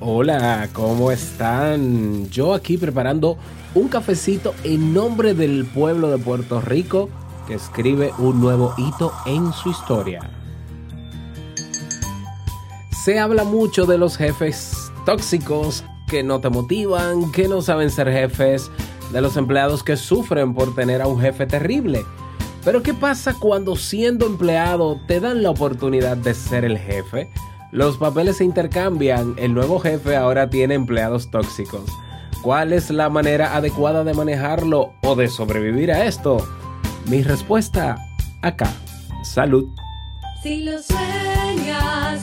Hola, ¿cómo están? Yo aquí preparando un cafecito en nombre del pueblo de Puerto Rico que escribe un nuevo hito en su historia. Se habla mucho de los jefes tóxicos que no te motivan, que no saben ser jefes, de los empleados que sufren por tener a un jefe terrible. Pero ¿qué pasa cuando siendo empleado te dan la oportunidad de ser el jefe? Los papeles se intercambian, el nuevo jefe ahora tiene empleados tóxicos. ¿Cuál es la manera adecuada de manejarlo o de sobrevivir a esto? Mi respuesta, acá. Salud. Si lo sueñas,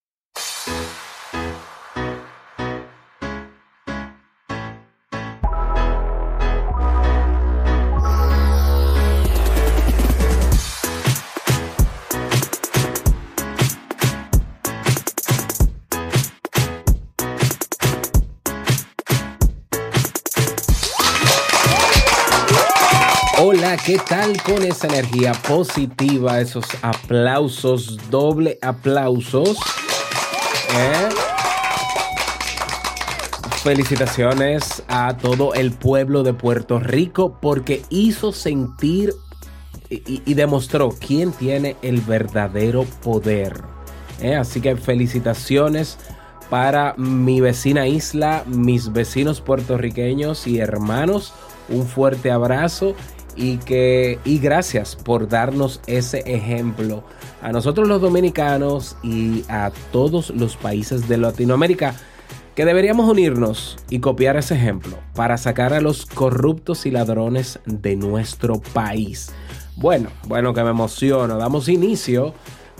¿Qué tal con esa energía positiva? Esos aplausos, doble aplausos. ¿Eh? Felicitaciones a todo el pueblo de Puerto Rico porque hizo sentir y, y demostró quién tiene el verdadero poder. ¿Eh? Así que felicitaciones para mi vecina isla, mis vecinos puertorriqueños y hermanos. Un fuerte abrazo y que y gracias por darnos ese ejemplo a nosotros los dominicanos y a todos los países de Latinoamérica que deberíamos unirnos y copiar ese ejemplo para sacar a los corruptos y ladrones de nuestro país. Bueno, bueno que me emociono. Damos inicio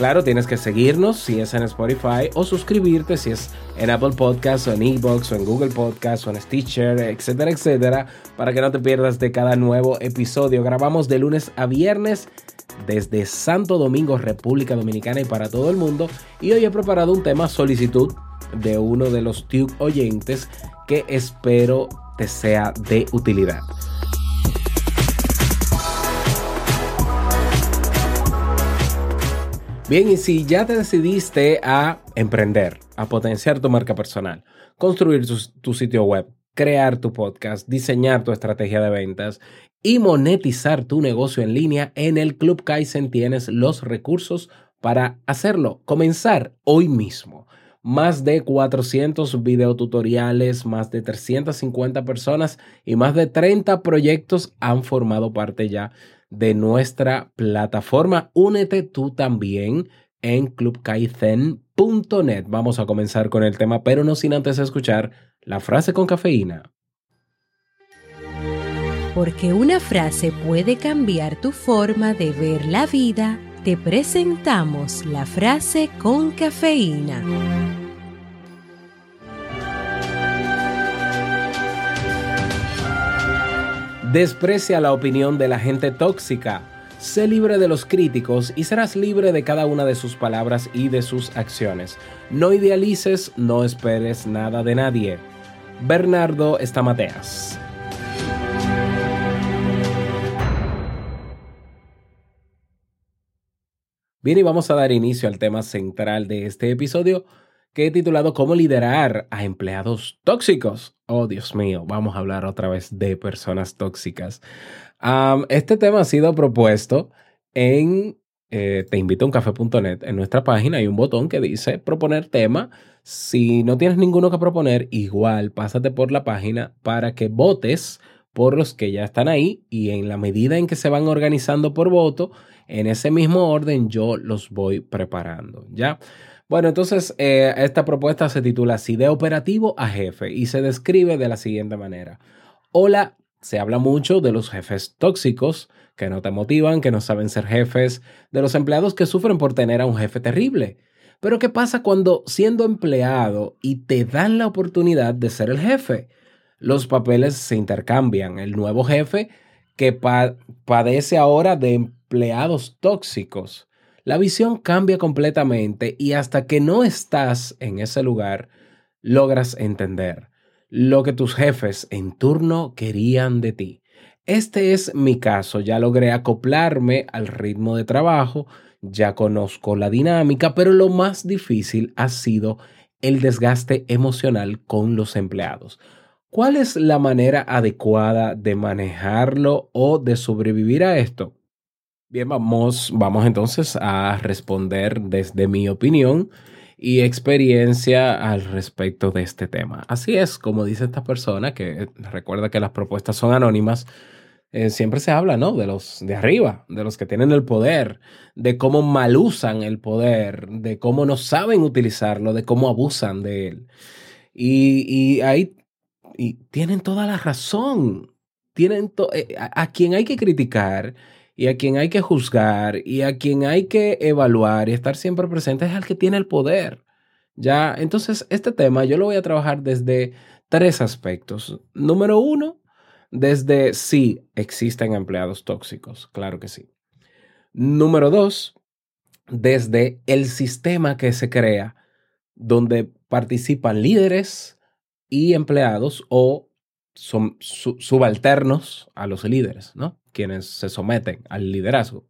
Claro, tienes que seguirnos si es en Spotify o suscribirte si es en Apple Podcasts o en Ebox o en Google Podcasts o en Stitcher, etcétera, etcétera, para que no te pierdas de cada nuevo episodio. Grabamos de lunes a viernes desde Santo Domingo, República Dominicana y para todo el mundo. Y hoy he preparado un tema solicitud de uno de los Tube oyentes que espero te sea de utilidad. Bien, y si ya te decidiste a emprender, a potenciar tu marca personal, construir tu, sitio web, crear tu podcast, diseñar tu estrategia de ventas y monetizar tu negocio en línea, en el Club Kaizen tienes los recursos para hacerlo. Comenzar hoy mismo. Más de 400 videotutoriales, más de 350 personas y más de 30 proyectos han formado parte ya de nuestra plataforma. Únete tú también en clubkaizen.net. Vamos a comenzar con el tema, pero no sin antes escuchar la frase con cafeína. Porque una frase puede cambiar tu forma de ver la vida, te presentamos la frase con cafeína. Desprecia la opinión de la gente tóxica. Sé libre de los críticos y serás libre de cada una de sus palabras y de sus acciones. No idealices, no esperes nada de nadie. Bernardo Estamateas. Bien, y vamos a dar inicio al tema central de este episodio que he titulado ¿Cómo liderar a empleados tóxicos? Oh, Dios mío, vamos a hablar otra vez de personas tóxicas. Este tema ha sido propuesto en eh, te invito a uncafé.net. En nuestra página hay un botón que dice proponer tema. Si no tienes ninguno que proponer, igual pásate por la página para que votes por los que ya están ahí y en la medida en que se van organizando por voto, en ese mismo orden yo los voy preparando, ¿ya? Bueno, entonces eh, esta propuesta se titula así, de operativo a jefe y se describe de la siguiente manera. Hola, se habla mucho de los jefes tóxicos que no te motivan, que no saben ser jefes, de los empleados que sufren por tener a un jefe terrible. Pero ¿qué pasa cuando siendo empleado y te dan la oportunidad de ser el jefe? Los papeles se intercambian. El nuevo jefe que pa- padece ahora de empleados tóxicos. La visión cambia completamente y hasta que no estás en ese lugar, logras entender lo que tus jefes en turno querían de ti. Este es mi caso, ya logré acoplarme al ritmo de trabajo, ya conozco la dinámica, pero lo más difícil ha sido el desgaste emocional con los empleados. ¿Cuál es la manera adecuada de manejarlo o de sobrevivir a esto? Bien, vamos, vamos entonces a responder desde mi opinión y experiencia al respecto de este tema. Así es, como dice esta persona, que recuerda que las propuestas son anónimas, eh, siempre se habla, ¿no? De los de arriba, de los que tienen el poder, de cómo malusan el poder, de cómo no saben utilizarlo, de cómo abusan de él. Y, y ahí y tienen toda la razón. Tienen eh, a, a quien hay que criticar y a quien hay que juzgar y a quien hay que evaluar y estar siempre presente es al que tiene el poder. Ya, entonces este tema yo lo voy a trabajar desde tres aspectos. Número uno, desde si existen empleados tóxicos, claro que sí. Número dos, desde el sistema que se crea donde participan líderes y empleados o son su- subalternos a los líderes, ¿no? Quienes se someten al liderazgo.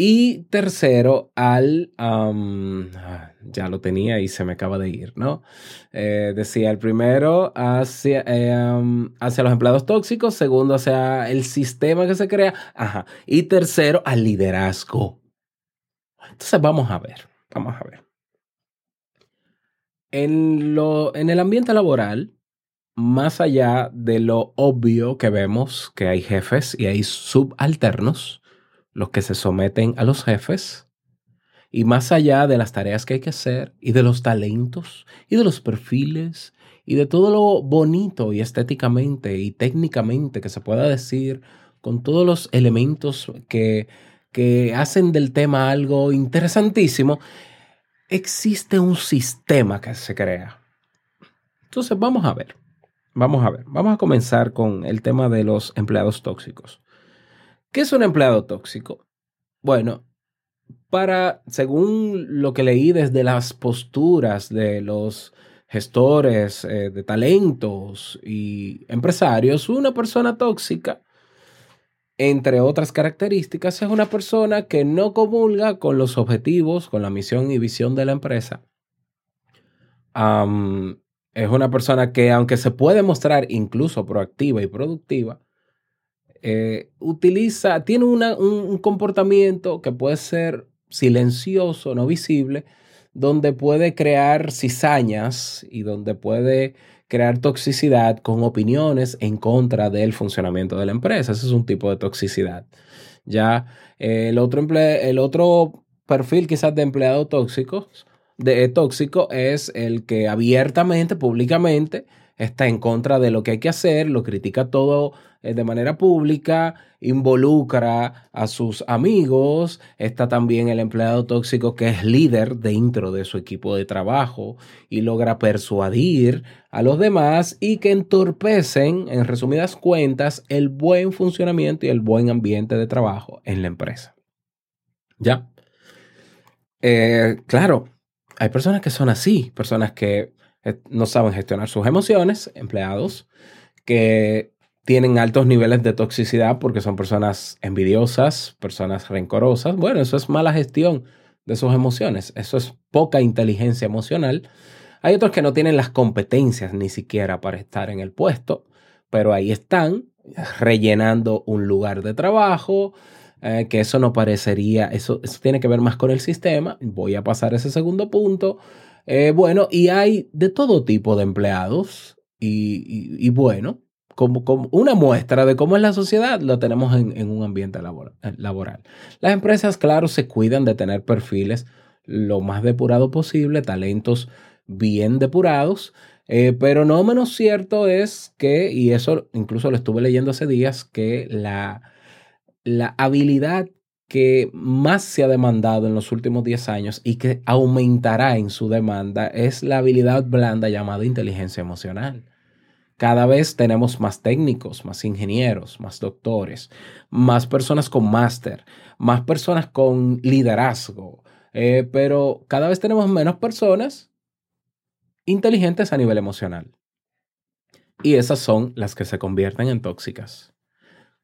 Y tercero, al, ah, ya lo tenía y se me acaba de ir, ¿no? Eh, decía el primero hacia, eh, hacia los empleados tóxicos, segundo hacia el sistema que se crea, ajá. Y tercero, al liderazgo. Entonces vamos a ver, vamos a ver. En, lo, en el ambiente laboral, más allá de lo obvio que vemos que hay jefes y hay subalternos, los que se someten a los jefes, y más allá de las tareas que hay que hacer y de los talentos y de los perfiles y de todo lo bonito y estéticamente y técnicamente que se pueda decir con todos los elementos que, que hacen del tema algo interesantísimo, existe un sistema que se crea. Entonces vamos a ver, vamos a ver, vamos a comenzar con el tema de los empleados tóxicos. ¿Qué es un empleado tóxico? Bueno, para, según lo que leí desde las posturas de los gestores eh, de talentos y empresarios, una persona tóxica, entre otras características, es una persona que no comulga con los objetivos, con la misión y visión de la empresa. Am, es una persona que, aunque se puede mostrar incluso proactiva y productiva, eh, utiliza, tiene una- un, comportamiento que puede ser silencioso, no visible, donde puede crear cizañas y donde puede crear toxicidad con opiniones en contra del funcionamiento de la empresa. Ese es un tipo de toxicidad. Ya eh, el, otro emple- el otro perfil quizás de empleado tóxico, de, eh, tóxico es el que abiertamente, públicamente, está en contra de lo que hay que hacer, lo critica todo eh, de manera pública, involucra a sus amigos, está también el empleado tóxico que es líder dentro de su equipo de trabajo y logra persuadir a los demás y que entorpecen, en resumidas cuentas, el buen funcionamiento y el buen ambiente de trabajo en la empresa. ¿Ya? Eh, claro, hay personas que son así, personas que eh, no saben gestionar sus emociones, empleados que tienen altos niveles de toxicidad porque son personas envidiosas, personas rencorosas. Bueno, eso es mala gestión de sus emociones, eso es poca inteligencia emocional. Hay otros que no tienen las competencias ni siquiera para estar en el puesto, pero ahí están rellenando un lugar de trabajo, eh, que eso no parecería, eso, eso tiene que ver más con el sistema. Voy a pasar ese segundo punto. Eh, bueno, y hay de todo tipo de empleados y, y- bueno, como, como una muestra de cómo es la sociedad, lo tenemos en, en un ambiente eh, laboral. Las empresas, claro, se cuidan de tener perfiles lo más depurado posible, talentos bien depurados, pero no menos cierto es que, y eso incluso lo estuve leyendo hace días, que la, la habilidad que más se ha demandado en los últimos 10 años y que aumentará en su demanda es la habilidad blanda llamada inteligencia emocional. Cada vez tenemos más técnicos, más ingenieros, más doctores, más personas con máster, más personas con liderazgo, eh, pero cada vez tenemos menos personas inteligentes a nivel emocional. Y esas son las que se convierten en tóxicas.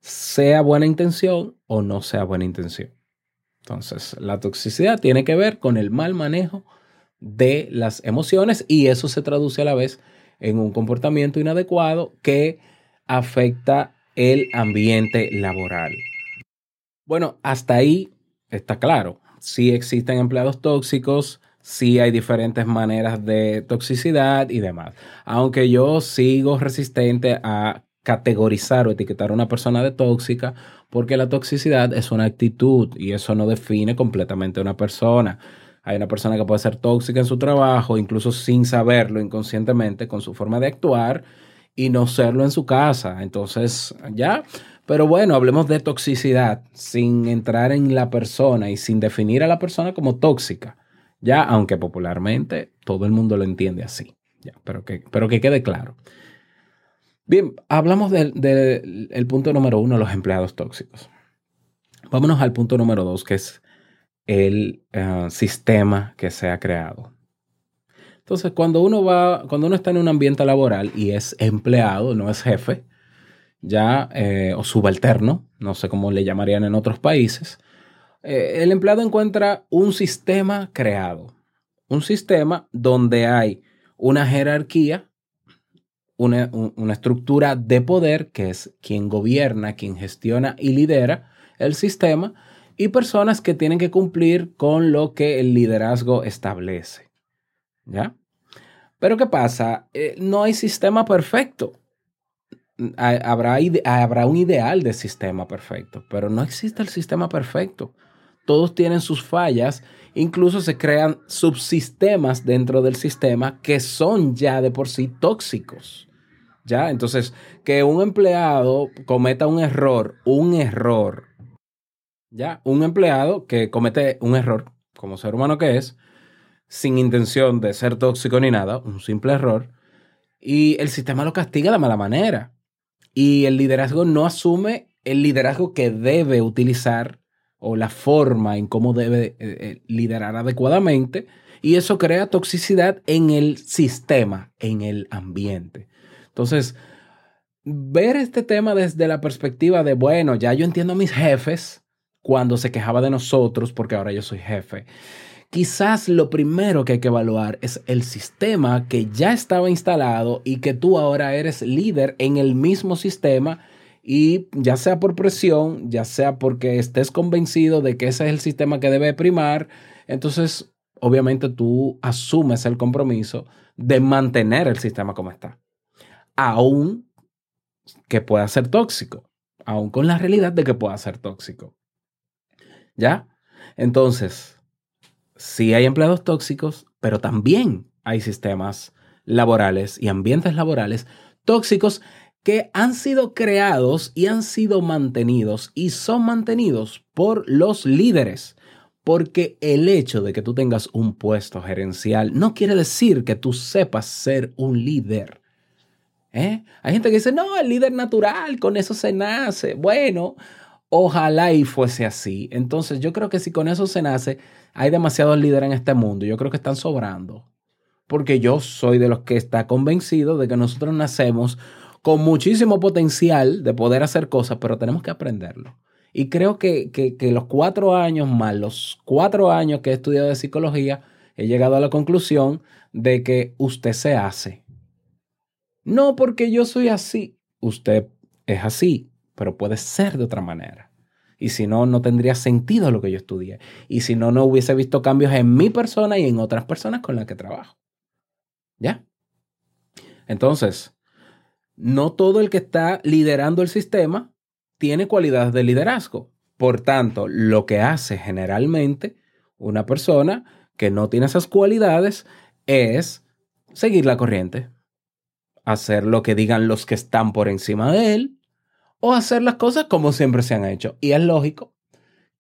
Sea buena intención o no sea buena intención. Entonces, la toxicidad tiene que ver con el mal manejo de las emociones y eso se traduce a la vez en un comportamiento inadecuado que afecta el ambiente laboral. Bueno, hasta ahí está claro. Sí existen empleados tóxicos, sí hay diferentes maneras de toxicidad y demás. Aunque yo sigo resistente a categorizar o etiquetar a una persona de tóxica porque la toxicidad es una actitud y eso no define completamente a una persona. Hay una persona que puede ser tóxica en su trabajo, incluso sin saberlo inconscientemente, con su forma de actuar y no serlo en su casa. Entonces, ya. Pero bueno, hablemos de toxicidad sin entrar en la persona y sin definir a la persona como tóxica. Ya, aunque popularmente todo el mundo lo entiende así. Ya, pero que, pero que quede claro. Bien, hablamos del del- el punto número uno, los empleados tóxicos. Vámonos al punto número dos, que es el eh, sistema que se ha creado. Entonces, cuando uno va, cuando uno está en un ambiente laboral y es empleado, no es jefe, ya, eh, o subalterno, no sé cómo le llamarían en otros países, eh, el empleado encuentra un sistema creado. Un sistema donde hay una jerarquía, una, un- una estructura de poder, que es quien gobierna, quien gestiona y lidera el sistema, y personas que tienen que cumplir con lo que el liderazgo establece. ¿Ya? Pero ¿qué pasa? Eh, no hay sistema perfecto. Ha- Habrá, habrá un ideal de sistema perfecto, pero no existe el sistema perfecto. Todos tienen sus fallas, incluso se crean subsistemas dentro del sistema que son ya de por sí tóxicos. ¿Ya? Entonces, que un empleado cometa un error, un error, ¿ya? Un empleado que comete un error, como ser humano que es, sin intención de ser tóxico ni nada, un simple error, y el sistema lo castiga de mala manera. Y el liderazgo no asume el liderazgo que debe utilizar o la forma en cómo debe eh, eh, liderar adecuadamente. Y eso crea toxicidad en el sistema, en el ambiente. Entonces, ver este tema desde la perspectiva de, bueno, ya yo entiendo a mis jefes cuando se quejaba de nosotros porque ahora yo soy jefe. Quizás lo primero que hay que evaluar es el sistema que ya estaba instalado y que tú ahora eres líder en el mismo sistema y ya sea por presión, ya sea porque estés convencido de que ese es el sistema que debe primar, entonces obviamente tú asumes el compromiso de mantener el sistema como está, aún que pueda ser tóxico, aún con la realidad de que pueda ser tóxico. ¿Ya? Entonces, sí hay empleados tóxicos, pero también hay sistemas laborales y ambientes laborales tóxicos que han sido creados y han sido mantenidos y son mantenidos por los líderes. Porque el hecho de que tú tengas un puesto gerencial no quiere decir que tú sepas ser un líder. ¿Eh? Hay gente que dice, no, el líder natural, con eso se nace. Bueno, ojalá y fuese así. Entonces yo creo que si con eso se nace, hay demasiados líderes en este mundo. Yo creo que están sobrando. Porque yo soy de los que está convencido de que nosotros nacemos con muchísimo potencial de poder hacer cosas, pero tenemos que aprenderlo. Y creo que, que, los cuatro años más, los cuatro años que he estudiado de psicología, he llegado a la conclusión de que usted se hace. No porque yo soy así. Usted es así, pero puede ser de otra manera. Y si no, no tendría sentido lo que yo estudié. Y si no, no hubiese visto cambios en mi persona y en otras personas con las que trabajo. ¿Ya? Entonces, no todo el que está liderando el sistema tiene cualidades de liderazgo. Por tanto, lo que hace generalmente una persona que no tiene esas cualidades es seguir la corriente, hacer lo que digan los que están por encima de él o hacer las cosas como siempre se han hecho. Y es lógico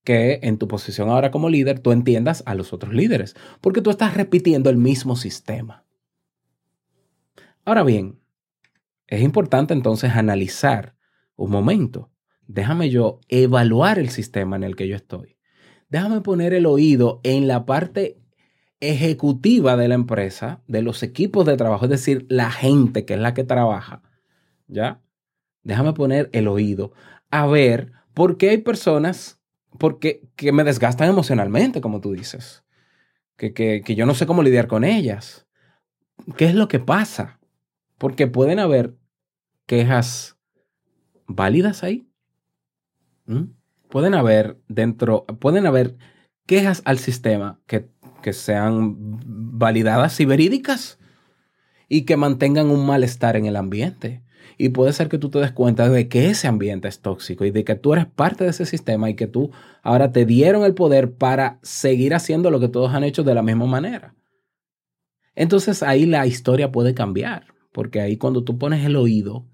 que en tu posición ahora como líder tú entiendas a los otros líderes, porque tú estás repitiendo el mismo sistema. Ahora bien, es importante entonces analizar un momento. Déjame yo evaluar el sistema en el que yo estoy. Déjame poner el oído en la parte ejecutiva de la empresa, de los equipos de trabajo, es decir, la gente que es la que trabaja. ¿Ya? Déjame poner el oído a ver por qué hay personas porque, que me desgastan emocionalmente, como tú dices. Que, que, que yo no sé cómo lidiar con ellas. ¿Qué es lo que pasa? Porque pueden haber quejas válidas ahí. Pueden haber dentro, pueden haber quejas al sistema que, que sean validadas y verídicas y que mantengan un malestar en el ambiente. Y puede ser que tú te des cuenta de que ese ambiente es tóxico y de que tú eres parte de ese sistema y que tú ahora te dieron el poder para seguir haciendo lo que todos han hecho de la misma manera. Entonces ahí la historia puede cambiar, porque ahí cuando tú pones el oído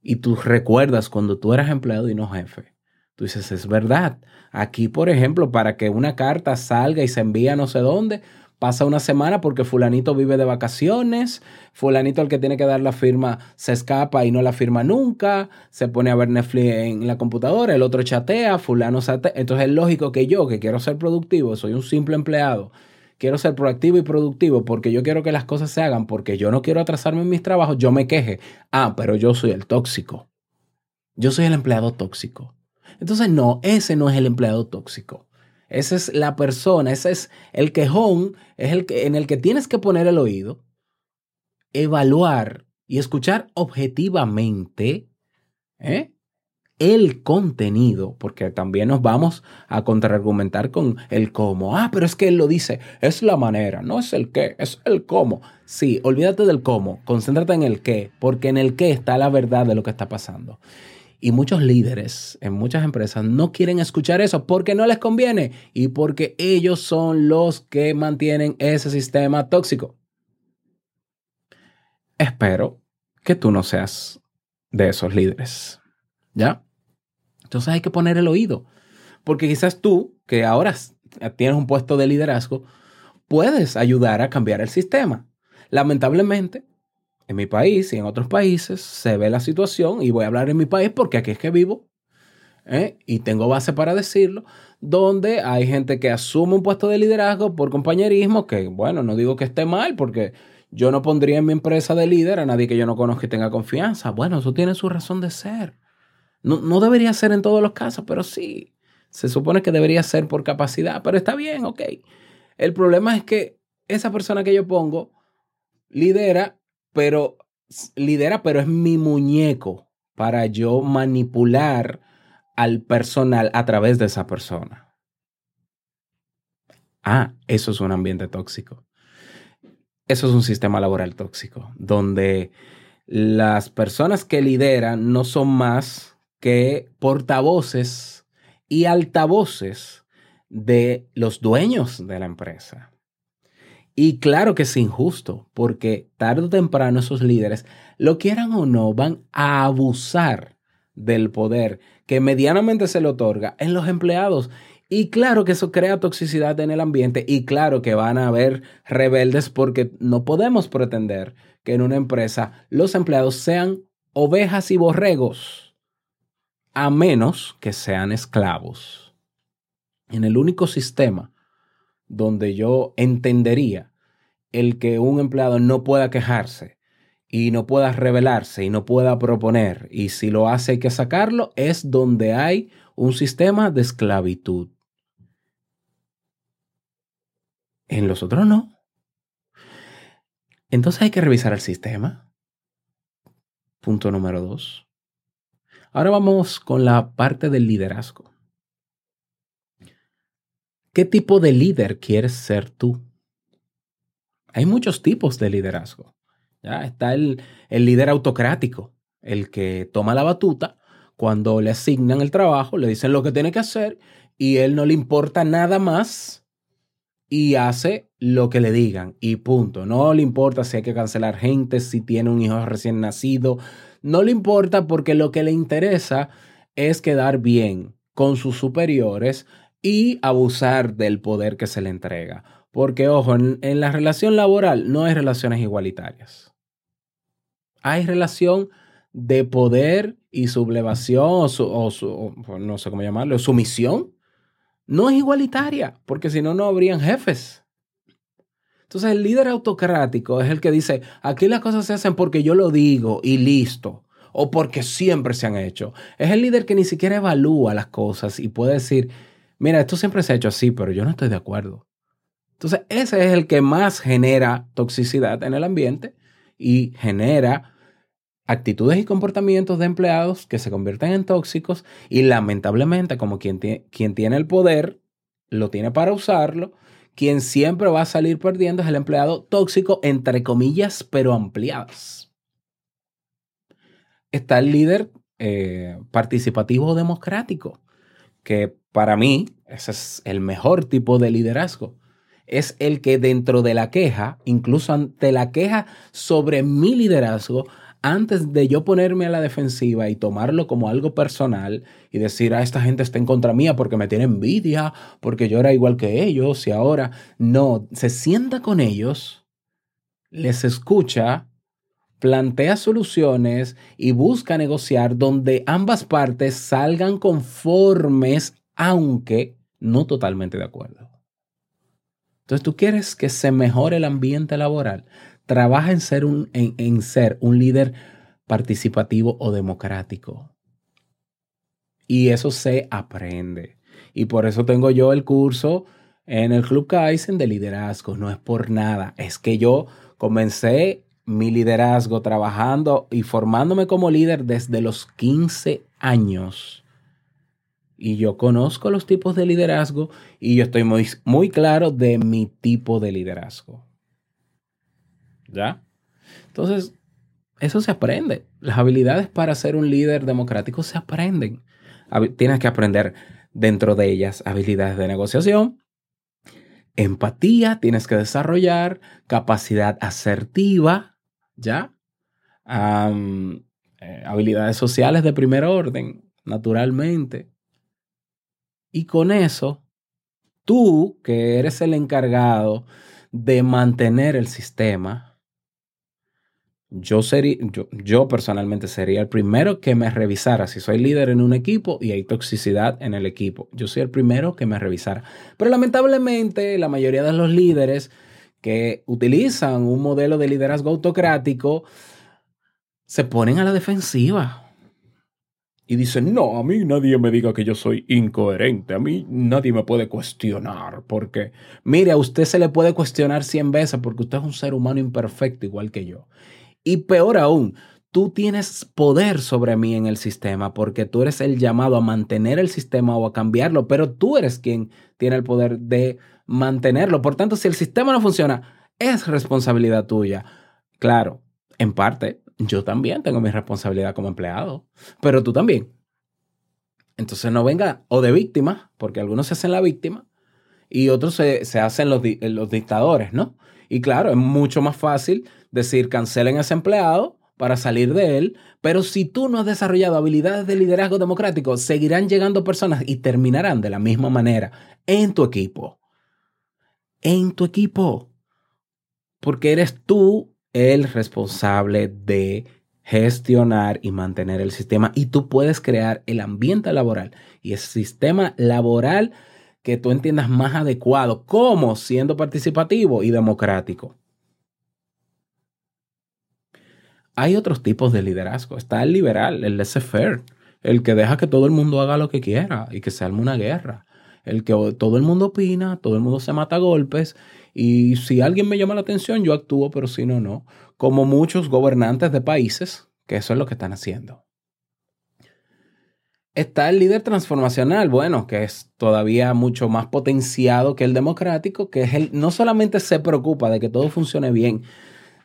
y tú recuerdas cuando tú eras empleado y no jefe, tú dices, es verdad. Aquí, por ejemplo, para que una carta salga y se envíe a no sé dónde, pasa una semana porque fulanito vive de vacaciones, fulanito el que tiene que dar la firma se escapa y no la firma nunca, se pone a ver Netflix en la computadora, el otro chatea, fulano chatea. Entonces es lógico que yo, que quiero ser productivo, soy un simple empleado, quiero ser proactivo y productivo porque yo quiero que las cosas se hagan, porque yo no quiero atrasarme en mis trabajos, yo me queje. Ah, pero yo soy el tóxico. Yo soy el empleado tóxico. Entonces no, ese no es el empleado tóxico. Esa es la persona, ese es el quejón, es el que, en el que tienes que poner el oído, evaluar y escuchar objetivamente ¿eh? El contenido, porque también nos vamos a contraargumentar con el cómo. Ah, pero es que él lo dice, es la manera, no es el qué, es el cómo. Sí, olvídate del cómo, concéntrate en el qué, porque en el qué está la verdad de lo que está pasando. Y muchos líderes en muchas empresas no quieren escuchar eso porque no les conviene y porque ellos son los que mantienen ese sistema tóxico. Espero que tú no seas de esos líderes. ¿Ya? Entonces hay que poner el oído. Porque quizás tú, que ahora tienes un puesto de liderazgo, puedes ayudar a cambiar el sistema. Lamentablemente, en mi país y en otros países se ve la situación, y voy a hablar en mi país porque aquí es que vivo, ¿eh? y tengo base para decirlo, donde hay gente que asume un puesto de liderazgo por compañerismo, que bueno, no digo que esté mal, porque yo no pondría en mi empresa de líder a nadie que yo no conozca y tenga confianza. Bueno, eso tiene su razón de ser. No, no debería ser en todos los casos, pero sí. Se supone que debería ser por capacidad, pero está bien, ok. El problema es que esa persona que yo pongo lidera pero lidera, pero es mi muñeco para yo manipular al personal a través de esa persona. Ah, eso es un ambiente tóxico. Eso es un sistema laboral tóxico, donde las personas que lideran no son más que portavoces y altavoces de los dueños de la empresa. Y claro que es injusto, porque tarde o temprano esos líderes, lo quieran o no, van a abusar del poder que medianamente se le otorga en los empleados. Y claro que eso crea toxicidad en el ambiente y claro que van a haber rebeldes porque no podemos pretender que en una empresa los empleados sean ovejas y borregos, a menos que sean esclavos. En el único sistema donde yo entendería el que un empleado no pueda quejarse y no pueda rebelarse y no pueda proponer y si lo hace hay que sacarlo, es donde hay un sistema de esclavitud. En los otros no. Entonces hay que revisar el sistema. Punto número dos. Ahora vamos con la parte del liderazgo. ¿Qué tipo de líder quieres ser tú? Hay muchos tipos de liderazgo. ¿ya? Está el, el líder autocrático, el que toma la batuta cuando le asignan el trabajo, le dicen lo que tiene que hacer y él no le importa nada más y hace lo que le digan y punto. No le importa si hay que cancelar gente, si tiene un hijo recién nacido. No le importa porque lo que le interesa es quedar bien con sus superiores y abusar del poder que se le entrega. Porque, ojo, en, la relación laboral no hay relaciones igualitarias. Hay relación de poder y sublevación o, su- o o no sé cómo llamarlo, sumisión. No es igualitaria, porque si no, no habrían jefes. Entonces el líder autocrático es el que dice, aquí las cosas se hacen porque yo lo digo y listo, o porque siempre se han hecho. Es el líder que ni siquiera evalúa las cosas y puede decir, mira, esto siempre se ha hecho así, pero yo no estoy de acuerdo. Entonces ese es el que más genera toxicidad en el ambiente y genera actitudes y comportamientos de empleados que se convierten en tóxicos y lamentablemente como quien, quien tiene el poder lo tiene para usarlo, quien siempre va a salir perdiendo es el empleado tóxico, entre comillas, pero ampliadas. Está el líder eh, participativo democrático, que para mí ese es el mejor tipo de liderazgo. Es el que dentro de la queja, incluso ante la queja sobre mi liderazgo, antes de yo ponerme a la defensiva y tomarlo como algo personal y decir, ah, esta gente está en contra mía porque me tiene envidia, porque yo era igual que ellos y ahora no, se sienta con ellos, les escucha, plantea soluciones y busca negociar donde ambas partes salgan conformes, aunque no totalmente de acuerdo. Entonces, tú quieres que se mejore el ambiente laboral trabaja en ser un, en, en ser un líder participativo o democrático. Y eso se aprende. Y por eso tengo yo el curso en el Club Kaizen de liderazgo. No es por nada. Es que yo comencé mi liderazgo trabajando y formándome como líder desde los 15 años. Y yo conozco los tipos de liderazgo y yo estoy muy, muy claro de mi tipo de liderazgo. ¿Ya? Entonces, eso se aprende. Las habilidades para ser un líder democrático se aprenden. Tienes que aprender dentro de ellas habilidades de negociación, empatía, tienes que desarrollar capacidad asertiva, ¿ya? Eh, habilidades sociales de primer orden, naturalmente. Y con eso, tú, que eres el encargado de mantener el sistema, yo, sería, yo, personalmente sería el primero que me revisara si soy líder en un equipo y hay toxicidad en el equipo. Yo soy el primero que me revisara. Pero lamentablemente la mayoría de los líderes que utilizan un modelo de liderazgo autocrático se ponen a la defensiva. Y dicen, no, a mí nadie me diga que yo soy incoherente, a mí nadie me puede cuestionar, porque, mire, a usted se le puede cuestionar 100 veces porque usted es un ser humano imperfecto igual que yo. Y peor aún, tú tienes poder sobre mí en el sistema porque tú eres el llamado a mantener el sistema o a cambiarlo, pero tú eres quien tiene el poder de mantenerlo. Por tanto, si el sistema no funciona, es responsabilidad tuya. Claro, en parte, yo también tengo mi responsabilidad como empleado, pero tú también. Entonces no venga o de víctima, porque algunos se hacen la víctima y otros se, se hacen los, los dictadores, ¿no? Y claro, es mucho más fácil decir cancelen a ese empleado para salir de él, pero si tú no has desarrollado habilidades de liderazgo democrático, seguirán llegando personas y terminarán de la misma manera en tu equipo. En tu equipo. Porque eres tú el responsable de gestionar y mantener el sistema y tú puedes crear el ambiente laboral y el sistema laboral que tú entiendas más adecuado, como siendo participativo y democrático. Hay otros tipos de liderazgo. Está el liberal, el laissez-faire, el que deja que todo el mundo haga lo que quiera y que se arme una guerra. El que todo el mundo opina, todo el mundo se mata a golpes y si alguien me llama la atención, yo actúo, pero si no, no. Como muchos gobernantes de países, que eso es lo que están haciendo. Está el líder transformacional, bueno, que es todavía mucho más potenciado que el democrático, que es el, no solamente se preocupa de que todo funcione bien,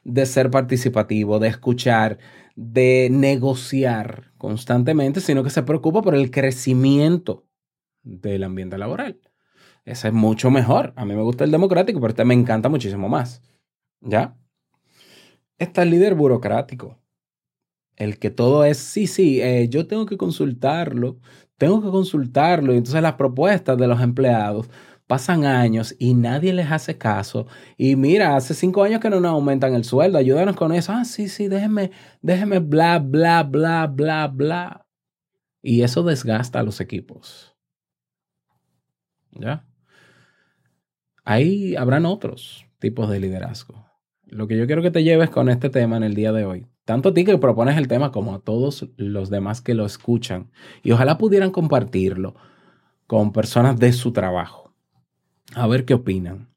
de ser participativo, de escuchar, de negociar constantemente, sino que se preocupa por el crecimiento del ambiente laboral. Ese es mucho mejor. A mí me gusta el democrático, pero este me encanta muchísimo más. ¿Ya? Está el líder burocrático. El que todo es, sí, sí, eh, yo tengo que consultarlo, tengo que consultarlo. Y entonces las propuestas de los empleados pasan años y nadie les hace caso. Y mira, hace cinco años que no nos aumentan el sueldo, ayúdanos con eso. Ah, sí, sí, déjeme, déjeme, bla, bla, bla, bla, bla. Y eso desgasta a los equipos. ¿Ya? Ahí habrán otros tipos de liderazgo. Lo que yo quiero que te lleves con este tema en el día de hoy, tanto a ti que propones el tema como a todos los demás que lo escuchan, y ojalá pudieran compartirlo con personas de su trabajo, a ver qué opinan.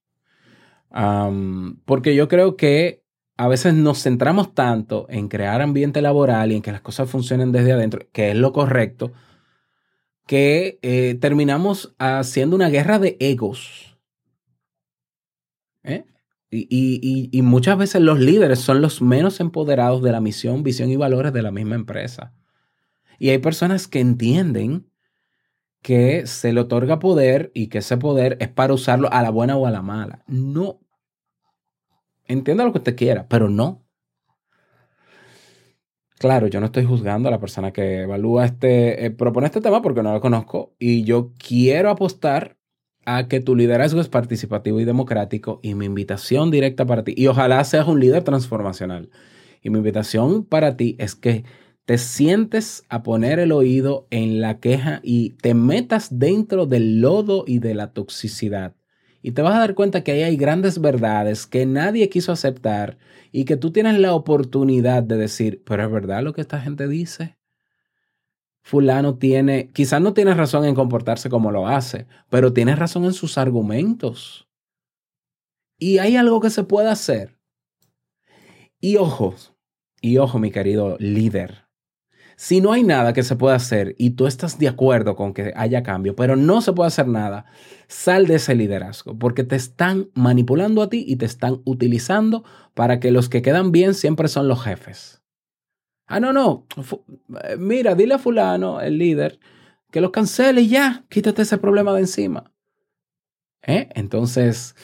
Porque yo creo que a veces nos centramos tanto en crear ambiente laboral y en que las cosas funcionen desde adentro, que es lo correcto, que eh, terminamos haciendo una guerra de egos. ¿Eh? Y, muchas veces los líderes son los menos empoderados de la misión, visión y valores de la misma empresa. Y hay personas que entienden que se le otorga poder y que ese poder es para usarlo a la buena o a la mala. No. Entienda lo que usted quiera, pero no. Claro, yo no estoy juzgando a la persona que evalúa este, eh, propone este tema porque no lo conozco y yo quiero apostar a que tu liderazgo es participativo y democrático y mi invitación directa para ti, y ojalá seas un líder transformacional, y mi invitación para ti es que te sientes a poner el oído en la queja y te metas dentro del lodo y de la toxicidad. Y te vas a dar cuenta que ahí hay grandes verdades que nadie quiso aceptar y que tú tienes la oportunidad de decir, pero es verdad lo que esta gente dice. Fulano tiene, quizás no tiene razón en comportarse como lo hace, pero tiene razón en sus argumentos. Y hay algo que se puede hacer. Y ojo, y ojo, mi querido líder, si no hay nada que se pueda hacer y tú estás de acuerdo con que haya cambio, pero no se puede hacer nada, sal de ese liderazgo, porque te están manipulando a ti y te están utilizando para que los que quedan bien siempre son los jefes. Ah, no, no. eh, Mira, dile a fulano, el líder, que lo cancele y ya. Quítate ese problema de encima. ¿Eh? Entonces,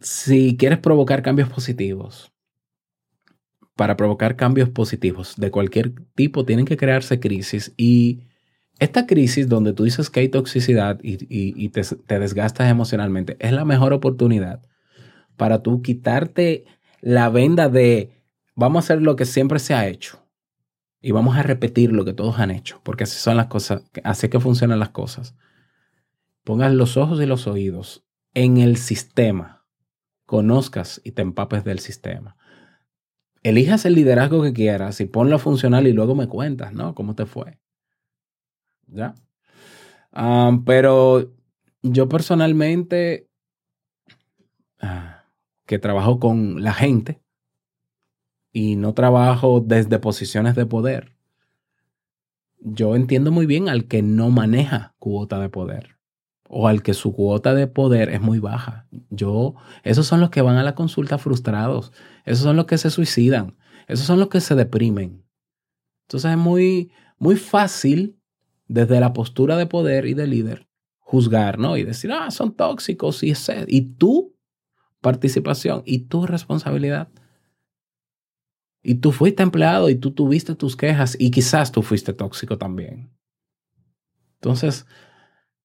si quieres provocar cambios positivos, para provocar cambios positivos de cualquier tipo, tienen que crearse crisis. Y esta crisis donde tú dices que hay toxicidad y te, te desgastas emocionalmente, es la mejor oportunidad para tú quitarte la venda de vamos a hacer lo que siempre se ha hecho y vamos a repetir lo que todos han hecho, porque así son las cosas, así que funcionan las cosas. Pongas los ojos y los oídos en el sistema, conozcas y te empapes del sistema. Elijas el liderazgo que quieras y ponlo a funcionar y luego me cuentas, ¿no? ¿Cómo te fue? ¿Ya? Ah, pero yo personalmente, ah, que trabajo con la gente y no trabajo desde posiciones de poder, yo entiendo muy bien al que no maneja cuota de poder o al que su cuota de poder es muy baja. Yo, esos son los que van a la consulta frustrados, esos son los que se suicidan, esos son los que se deprimen. Entonces es muy, muy fácil desde la postura de poder y de líder juzgar, ¿no? Y decir, ah, son tóxicos y, y tu participación y tu responsabilidad. Y tú fuiste empleado y tú tuviste tus quejas y quizás tú fuiste tóxico también. Entonces,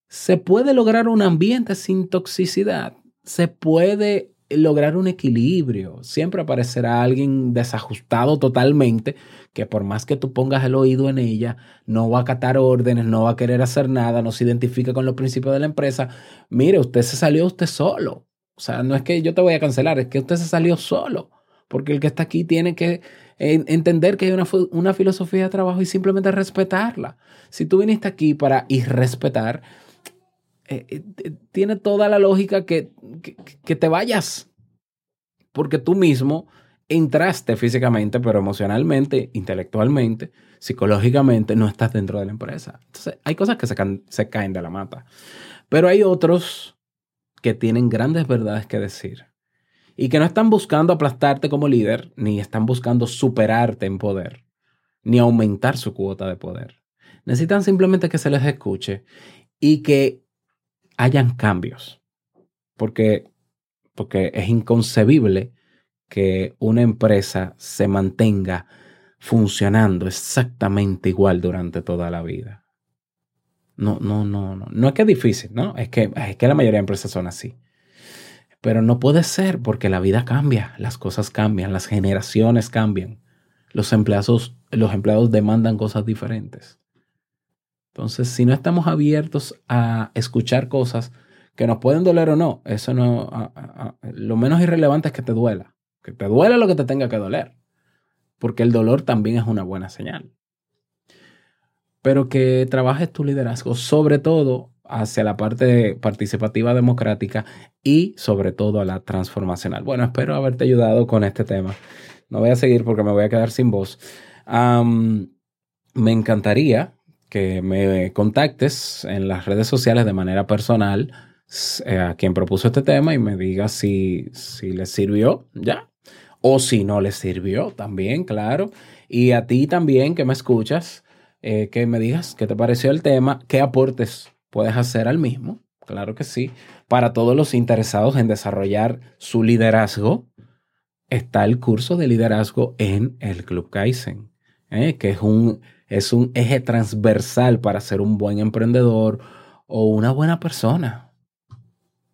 se puede lograr un ambiente sin toxicidad. Se puede lograr un equilibrio. Siempre aparecerá alguien desajustado totalmente que por más que tú pongas el oído en ella, no va a acatar órdenes, no va a querer hacer nada, no se identifica con los principios de la empresa. Mire, usted se salió usted solo. O sea, no es que yo te voy a cancelar, es que usted se salió solo. Porque el que está aquí tiene que en- entender que hay una, una filosofía de trabajo y simplemente respetarla. Si tú viniste aquí para irrespetar, eh, eh, eh, tiene toda la lógica que, que, que te vayas. Porque tú mismo entraste físicamente, pero emocionalmente, intelectualmente, psicológicamente, no estás dentro de la empresa. Entonces, hay cosas que se, can- se caen de la mata. Pero hay otros que tienen grandes verdades que decir y que no están buscando aplastarte como líder, ni están buscando superarte en poder, ni aumentar su cuota de poder. Necesitan simplemente que se les escuche y que hayan cambios. Porque, porque es inconcebible que una empresa se mantenga funcionando exactamente igual durante toda la vida. No, no, no, no. No es que es difícil, ¿no? Es que, es que la mayoría de empresas son así. Pero no puede ser porque la vida cambia, las cosas cambian, las generaciones cambian. Los empleados, los empleados demandan cosas diferentes. Entonces, si no estamos abiertos a escuchar cosas que nos pueden doler o no, eso no, lo menos irrelevante es que te duela. Que te duela lo que te tenga que doler. Porque el dolor también es una buena señal. Pero que trabajes tu liderazgo, sobre todo hacia la parte participativa democrática y sobre todo a la transformacional. Bueno, espero haberte ayudado con este tema. No voy a seguir porque me voy a quedar sin voz. Me encantaría que me contactes en las redes sociales de manera personal eh, a quien propuso este tema y me digas si, si les sirvió ya o si no les sirvió también, claro. Y a ti también que me escuchas, eh, que me digas qué te pareció el tema, qué aportes puedes hacer al mismo, claro que sí. Para todos los interesados en desarrollar su liderazgo, está el curso de liderazgo en el Club Kaizen, ¿eh? que es un, es un eje transversal para ser un buen emprendedor o una buena persona.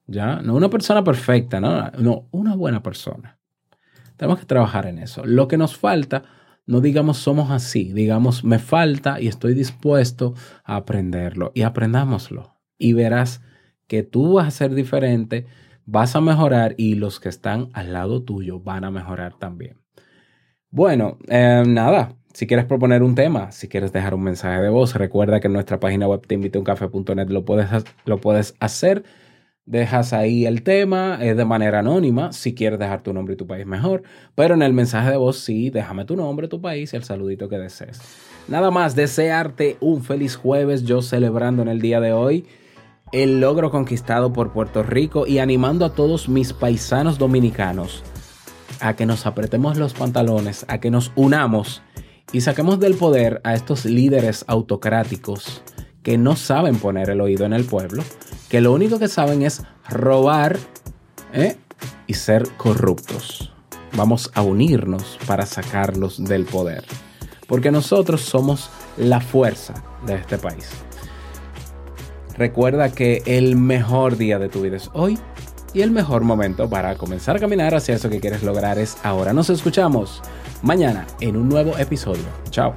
¿Ya? No una persona perfecta, no, no, una buena persona. Tenemos que trabajar en eso. Lo que nos falta, no digamos somos así, digamos me falta y estoy dispuesto a aprenderlo y aprendámoslo. Y verás que tú vas a ser diferente, vas a mejorar y los que están al lado tuyo van a mejorar también. Bueno, eh, nada. Si quieres proponer un tema, si quieres dejar un mensaje de voz, recuerda que en nuestra página web teinvitouncafe.net lo puedes, lo puedes hacer. Dejas ahí el tema, es de manera anónima. Si quieres dejar tu nombre y tu país, mejor. Pero en el mensaje de voz, sí, déjame tu nombre, tu país y el saludito que desees. Nada más, desearte un feliz jueves. Yo celebrando en el día de hoy el logro conquistado por Puerto Rico y animando a todos mis paisanos dominicanos a que nos apretemos los pantalones, a que nos unamos y saquemos del poder a estos líderes autocráticos que no saben poner el oído en el pueblo, que lo único que saben es robar ¿eh? y ser corruptos. Vamos a unirnos para sacarlos del poder, porque nosotros somos la fuerza de este país. Recuerda que el mejor día de tu vida es hoy y el mejor momento para comenzar a caminar hacia eso que quieres lograr es ahora. Nos escuchamos mañana en un nuevo episodio. Chao.